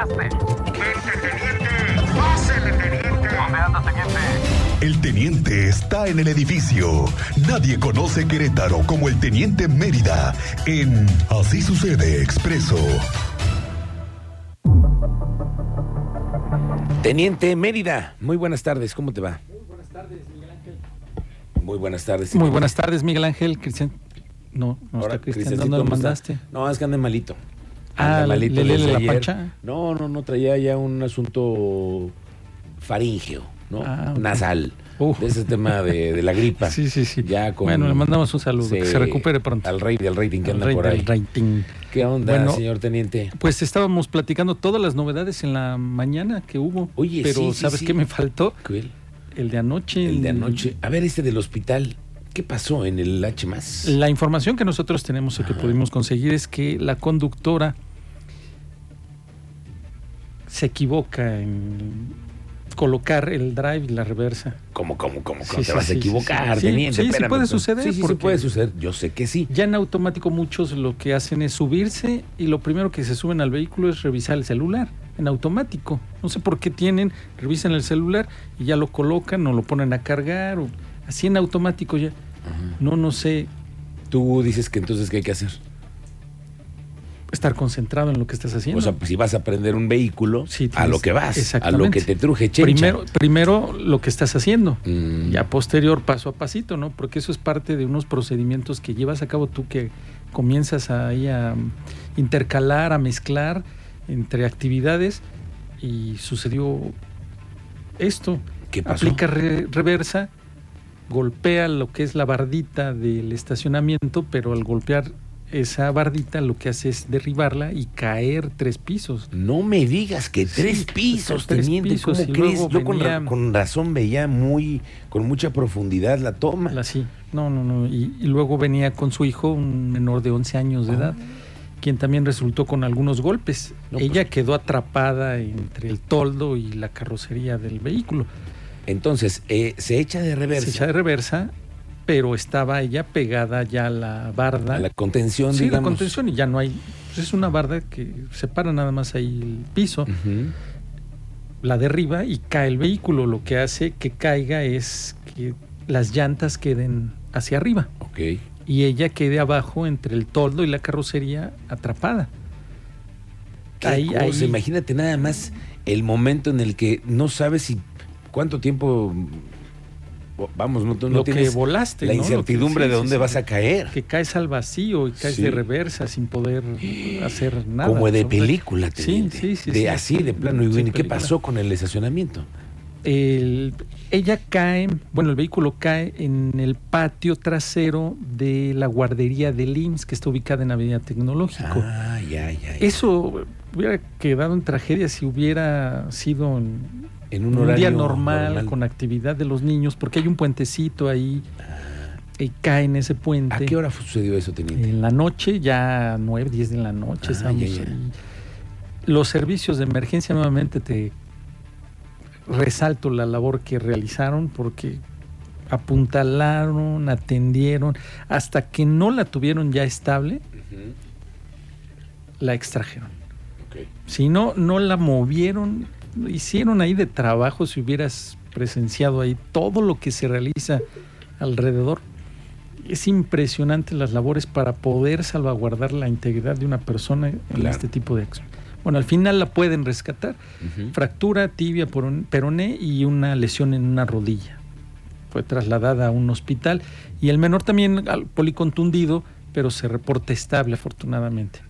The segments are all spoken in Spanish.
llegaste? Vente, teniente. Pásele, teniente. ¿Dónde anda, teniente? El teniente está en el edificio. Nadie conoce Querétaro como el teniente Mérida en Así sucede expreso. Teniente Mérida, muy buenas tardes, ¿cómo te va? Muy buenas tardes, Miguel Ángel. Muy buenas tardes. Muy buenas tardes, Miguel Ángel. Cristian. No, no Ahora, está Cristian. ¿Dónde lo mandaste? No, es que ande malito. Ah, ¿le- le- la pacha? No, no, no, traía ya un asunto faríngeo, ¿no? Ah. Nasal. Uf. De ese tema de, de la gripa. Sí, sí, sí. Ya con- Bueno, le mandamos un saludo, que se recupere pronto. Al rey del rating que Al anda rey por del ahí. rating. ¿Qué onda, Bueno, señor teniente? Pues estábamos platicando todas las novedades en la mañana que hubo. Oye, pero sí, ¿sabes sí. qué me faltó? ¿Cuál? El de anoche. El de anoche. A ver, este del hospital. ¿Qué pasó en el H más? La información que nosotros tenemos o que pudimos conseguir es que la conductora se equivoca en colocar el drive y la reversa. ¿Cómo, cómo, cómo? Sí, ¿Cómo te sí, vas a equivocar, sí, sí. teniente? Sí, sí puede suceder, Sí, sí, puede suceder. Yo sé que sí. Ya en automático muchos lo que hacen es subirse y lo primero que se suben al vehículo es revisar el celular, en automático. No sé por qué tienen, revisan el celular y ya lo colocan o lo ponen a cargar o así en automático ya. No, no sé, Tú dices que entonces, ¿qué hay que hacer? Estar concentrado en lo que estás haciendo. O sea, pues, si vas a prender un vehículo, Sí, a lo que vas, a lo que te truje chencha. primero, primero lo que estás haciendo. Mm, Ya posterior, paso a pasito, ¿no? Porque eso es parte de unos procedimientos que llevas a cabo tú que comienzas ahí a intercalar, a mezclar entre actividades y sucedió esto. ¿Qué pasó? Aplica re- reversa, golpea lo que es la bardita del estacionamiento, pero al golpear esa bardita lo que hace es derribarla y caer tres pisos. No me digas que Sí, tres pisos, tres teniente. pisos, ¿Cómo crees? Yo con, ra- venía- con razón veía muy, con mucha profundidad la toma. La sí. No, no, no. Y, y luego venía con su hijo, un menor de 11 años de edad, quien también resultó con algunos golpes. No, pues. Ella quedó atrapada entre el toldo y la carrocería del vehículo. Entonces, eh, se echa de reversa. Se echa de reversa, pero estaba ella pegada ya a la barda. a la contención, sí, la digamos. contención y ya no hay. pues es una barda que separa nada más ahí el piso, la derriba y cae el vehículo. Lo que hace que caiga es que las llantas queden hacia arriba. Ok. y ella quede abajo entre el toldo y la carrocería atrapada. Ahí- ahí- Imagínate nada más el momento en el que no sabes si cuánto tiempo vamos, no, no lo que volaste. la ¿no? Lo que- incertidumbre sí, de dónde sí. vas a caer. Que caes al vacío y caes Sí. de reversa sin poder hacer nada. Como de película, Sí, teniente. sí, sí, de sí. así, de plano. Y Sí, bueno, ¿y qué película. pasó con el estacionamiento? El- ella cae, bueno, el vehículo cae en el patio trasero de la guardería del IMSS, que está ubicada en Avenida Tecnológico. Ah, ya, ya. ya. Eso hubiera quedado en tragedia si hubiera sido en, en un, un, horario día normal, con actividad de los niños, porque hay un puentecito ahí, y cae en ese puente. ¿A qué hora sucedió eso, teniente? En la noche, ya 9, 10 de la noche, Ah, ya, ya. Los servicios de emergencia nuevamente te resalto la labor que realizaron porque apuntalaron, atendieron, hasta que no la tuvieron ya estable, la extrajeron. Ok. Si no, no la movieron, hicieron ahí de trabajo si hubieras presenciado ahí todo lo que se realiza alrededor. Es impresionante las labores para poder salvaguardar la integridad de una persona en Claro. este tipo de acción. Bueno, al final la pueden rescatar. Fractura tibia por un peroné y una lesión en una rodilla. Fue trasladada a un hospital y el menor también al policontundido, pero se reporta estable afortunadamente.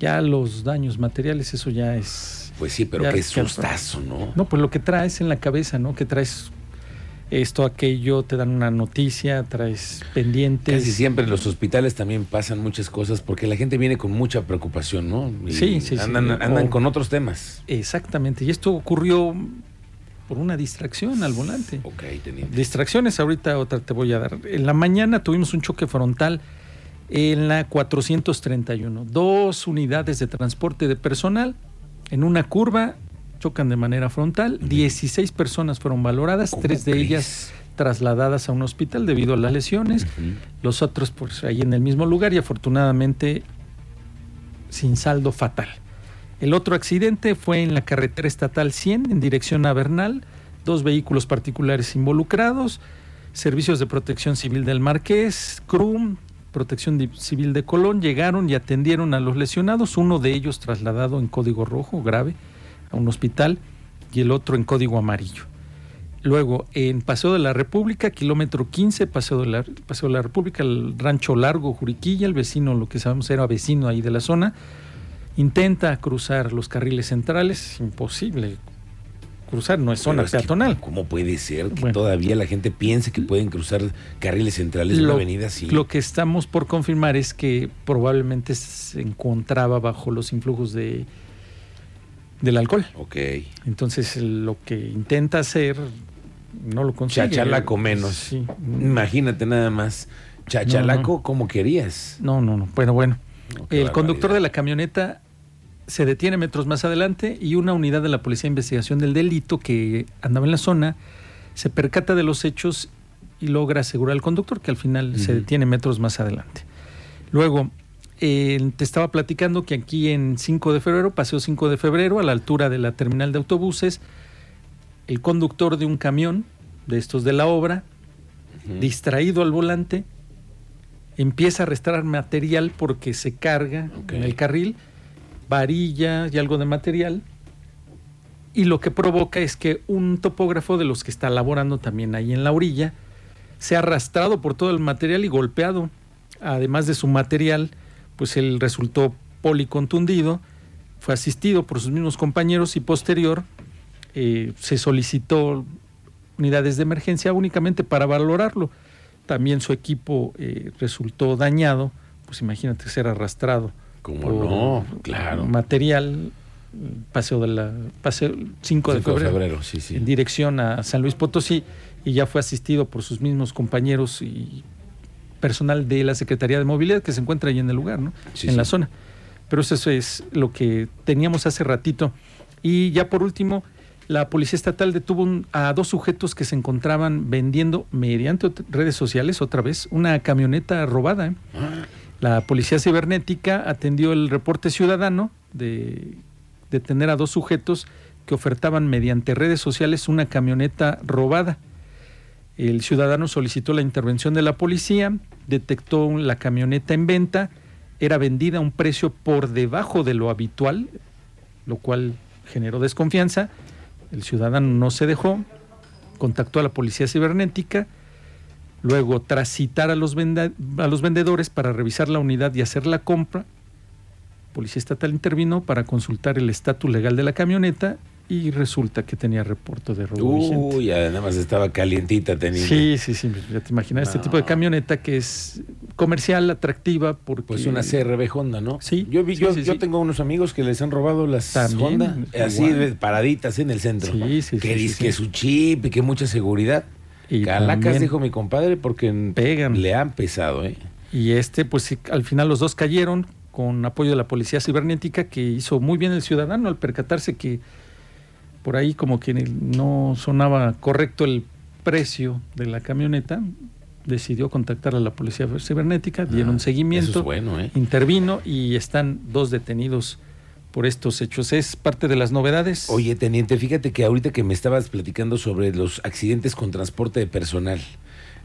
Ya los daños materiales, eso ya es... Pues sí, pero qué sustazo, ¿no? No, pues lo que traes en la cabeza, ¿no? Que traes esto, aquello, te dan una noticia, traes pendientes. Casi siempre en los hospitales también pasan muchas cosas porque la gente viene con mucha preocupación, ¿no? Y Sí, sí, sí. andan, Andan O- con otros temas. Exactamente. Y esto ocurrió por una distracción al volante. Ok, teniente. Distracciones, ahorita otra te voy a dar. En la mañana tuvimos un choque frontal en la 431. Dos unidades de transporte de personal en una curva chocan de manera frontal. 16 personas fueron valoradas, ¿Cómo tres de crees? ellas trasladadas a un hospital debido a las lesiones. Los otros pues ahí en el mismo lugar y afortunadamente sin saldo fatal. El otro accidente fue en la carretera estatal 100 en dirección a Bernal, dos vehículos particulares involucrados, servicios de protección civil del Marqués, CRUM, protección civil de Colón, llegaron y atendieron a los lesionados, uno de ellos trasladado en código rojo grave a un hospital y el otro en código amarillo. Luego, en Paseo de la República, kilómetro 15, Paseo de la, Paseo de la República, el rancho largo, Juriquilla, el vecino, lo que sabemos era vecino ahí de la zona, intenta cruzar los carriles centrales, imposible cruzar, no es zona que, peatonal. ¿Cómo puede ser que Bueno. todavía la gente piense que pueden cruzar carriles centrales de una avenida así? lo que estamos por confirmar es que probablemente se encontraba bajo los influjos de del alcohol. Ok. Entonces lo que intenta hacer no lo consigue. Chachalaco menos. Sí. Imagínate nada más. Chachalaco No, no. como querías. No, no, no. Bueno, bueno. No, El conductor de la camioneta se detiene metros más adelante y una unidad de la Policía de Investigación del Delito que andaba en la zona se percata de los hechos y logra asegurar al conductor que al final se detiene metros más adelante. Luego, eh, te estaba platicando que aquí en 5 de febrero, paseo 5 de febrero, a la altura de la terminal de autobuses, el conductor de un camión de estos de la obra distraído al volante, empieza a restar material porque se carga en el carril, varilla y algo de material. Y lo que provoca es que un topógrafo de los que está laborando también ahí en la orilla se ha arrastrado por todo el material y golpeado. Además de su material, pues él resultó policontundido, fue asistido por sus mismos compañeros y posterior eh, se solicitó unidades de emergencia únicamente para valorarlo. También su equipo eh, resultó dañado, pues imagínate ser arrastrado. ¿Cómo por no? Claro. Material, paseo de la, paseo 5 de 5 febrero, sí, sí. en dirección a San Luis Potosí y ya fue asistido por sus mismos compañeros y personal de la Secretaría de Movilidad que se encuentra ahí en el lugar, ¿no? Sí, en la zona. Pero eso es lo que teníamos hace ratito. Y ya por último, la Policía Estatal detuvo un- a dos sujetos que se encontraban vendiendo mediante redes sociales, otra vez, una camioneta robada. ¿eh? Ah, La Policía Cibernética atendió el reporte ciudadano de detener a dos sujetos que ofertaban mediante redes sociales una camioneta robada. El ciudadano solicitó la intervención de la policía, detectó la camioneta en venta, era vendida a un precio por debajo de lo habitual, lo cual generó desconfianza. El ciudadano no se dejó, contactó a la policía cibernética, luego tras citar a los, a los vendedores para revisar la unidad y hacer la compra, Policía Estatal intervino para consultar el estatus legal de la camioneta y resulta que tenía reporte de robo. Uy, ya nada más estaba calientita teniendo. Sí, sí, sí, ya te imaginas este tipo de camioneta que es comercial, atractiva, porque... Pues una CRB Honda, ¿no? Sí, Yo, vi, sí, yo, sí, yo sí. tengo unos amigos que les han robado las También, Honda, así igual. de- paraditas en el centro. Sí, sí, que sí, que su chip y que mucha seguridad. Y Calacas, dijo mi compadre, porque Pegan. le han pesado, ¿eh? Y este, pues al final los dos cayeron con apoyo de la policía cibernética que hizo muy bien el ciudadano al percatarse que por ahí como que no sonaba correcto el precio de la camioneta, decidió contactar a la policía cibernética, dieron Ah, seguimiento, Eso es bueno, ¿eh? intervino y están dos detenidos por estos hechos. Es parte de las novedades. Oye, teniente, fíjate que ahorita que me estabas platicando sobre los accidentes con transporte de personal,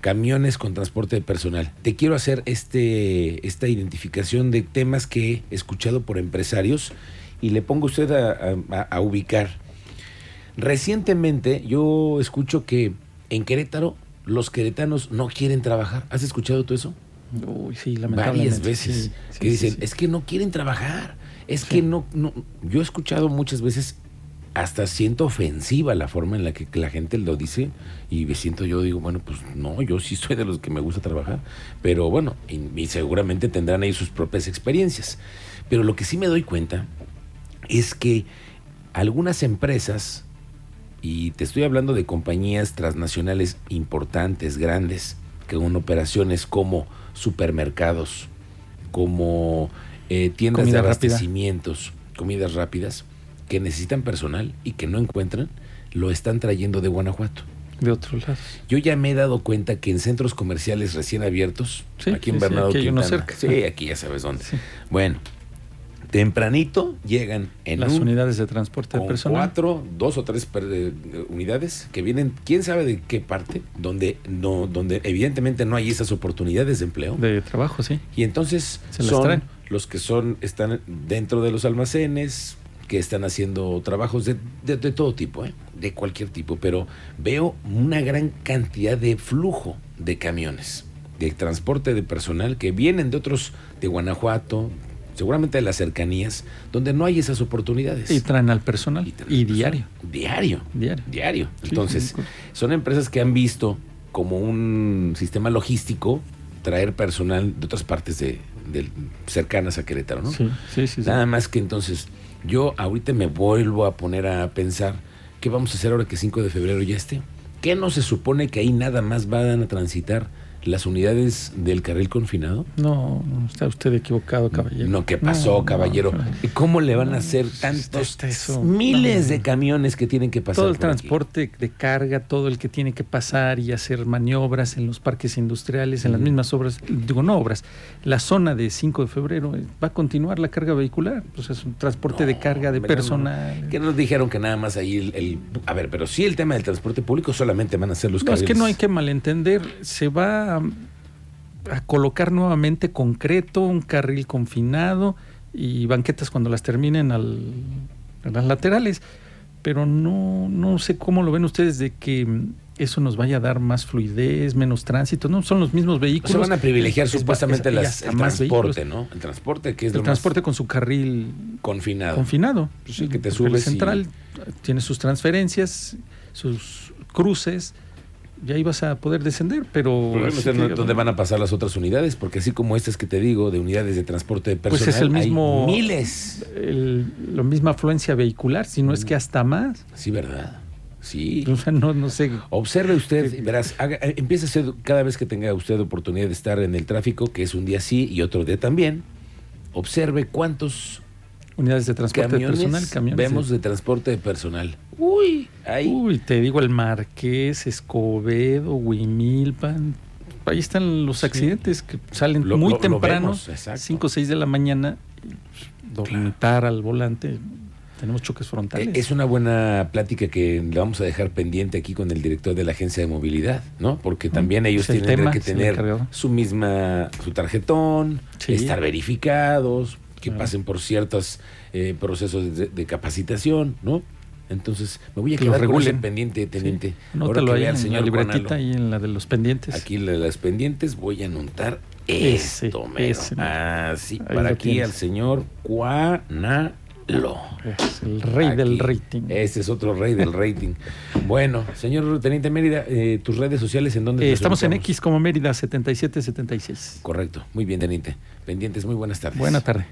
camiones con transporte de personal, te quiero hacer este, esta identificación de temas que he escuchado por empresarios y le pongo a usted a, a- a ubicar. Recientemente yo escucho que en Querétaro los queretanos no quieren trabajar. ¿Has escuchado tú eso? Uy, sí, lamentablemente. varias veces sí, sí, que dicen, sí, es que no quieren trabajar, es Sí. que no, no, yo he escuchado muchas veces, hasta siento ofensiva la forma en la que la gente lo dice y me siento yo, digo, bueno, pues no, yo sí soy de los que me gusta trabajar, pero bueno, y, y seguramente tendrán ahí sus propias experiencias. Pero lo que sí me doy cuenta es que algunas empresas, y te estoy hablando de compañías transnacionales importantes, grandes, que con operaciones como supermercados, como eh, tiendas Comida de rápida. abastecimientos, comidas rápidas, que necesitan personal y que no encuentran, lo están trayendo de Guanajuato. De otros lados. Yo ya me he dado cuenta que en centros comerciales recién abiertos, Sí, aquí en sí, sí, Bernardo aquí hay uno Quintana, cerca. sí, aquí ya sabes dónde. Sí. Bueno, tempranito llegan en Las un- unidades de transporte de con personal. cuatro, dos o tres per- eh, unidades que vienen, quién sabe de qué parte, donde no, donde evidentemente no hay esas oportunidades de empleo. De trabajo, sí. Y entonces Se las son traen. Los que son, están dentro de los almacenes, que están haciendo trabajos de, de- de todo tipo, ¿eh? de cualquier tipo, pero veo una gran cantidad de flujo de camiones, de transporte de personal que vienen de otros, de Guanajuato, seguramente de las cercanías, donde no hay esas oportunidades. Y traen al personal. Y, diario. Diario. Diario. Diario. Sí, Entonces, sí. son empresas que han visto como un sistema logístico traer personal de otras partes de, cercanas a Querétaro, ¿no? Sí, sí, sí. sí. Nada más que entonces, yo ahorita me vuelvo a poner a pensar, ¿qué vamos a hacer ahora que 5 de febrero ya esté? ¿Qué no se supone que ahí nada más van a transitar las unidades del carril confinado? No, está usted equivocado, caballero. No, ¿qué pasó, No, caballero? no, ¿Y ¿Cómo le van a hacer tantos eso. miles de camiones que tienen que pasar? todo el por aquí? transporte de carga, todo el que tiene que pasar y hacer maniobras en los parques industriales, en las mismas obras, digo no obras, la zona de 5 de febrero eh, va a continuar la carga vehicular, pues es un transporte de carga de personal. Que nos dijeron que nada más ahí el, el- A ver, pero sí el tema del transporte público solamente van a ser los No, es que carriles. no hay que malentender. Se va a, a colocar nuevamente concreto, un carril confinado y banquetas cuando las terminen al, a las laterales. Pero no, no sé cómo lo ven ustedes de que eso nos vaya a dar más fluidez, menos tránsito. No, son los mismos O vehículos. sea, van a privilegiar Es- es- supuestamente es- las, el más transporte, vehículos. ¿no? El transporte que es El lo transporte más con su carril confinado. confinado. Pues sí, que te El subes y- central tiene sus transferencias, sus cruces, y ahí vas a poder descender, pero... Sé que- dónde van a pasar las otras unidades, porque así como estas que te digo, de unidades de transporte de Pues personal, es el mismo... hay miles. el- la misma afluencia vehicular, si no es que hasta más. Sí, ¿verdad? Sí. O sea, no, no sé. Observe usted, y verás, haga- eh, empiece a hacer cada vez que tenga usted oportunidad de estar en el tráfico, que es un día sí y otro día también, observe cuántos Unidades de transporte de personal, camiones. vemos de- transporte de personal. Uy, ahí. Uy, te digo, el Marqués, Escobedo, Huimilpan. Ahí están los Sí. accidentes que salen Lo- muy lo- temprano, vemos, exacto. 5 o 6 de la mañana, y, pues, dormitar al volante. Tenemos choques frontales. Eh, Es una buena plática que le vamos a dejar pendiente aquí con el director de la agencia de movilidad, ¿no? Porque también ellos el tienen tema, que tener su misma, su tarjetón, Sí. estar verificados, que pasen por ciertos eh, procesos de, de capacitación, ¿no? Entonces, me voy a Que lo quedar con ese pendiente, teniente. Sí. Ahora que vea al en la señor libretita Juanalo, y en la de los pendientes. Aquí la de las pendientes voy a anotar Ese, esto, ese. Así, Ahí para lo aquí tienes. al señor Juanalo. Es el rey del rating. Ese es otro rey del rating. Bueno, señor Teniente Mérida, eh, tus redes sociales en donde Eh, estamos en X como Mérida 7776. Correcto, muy bien, Teniente. Pendientes, muy buenas tardes. Buena tarde.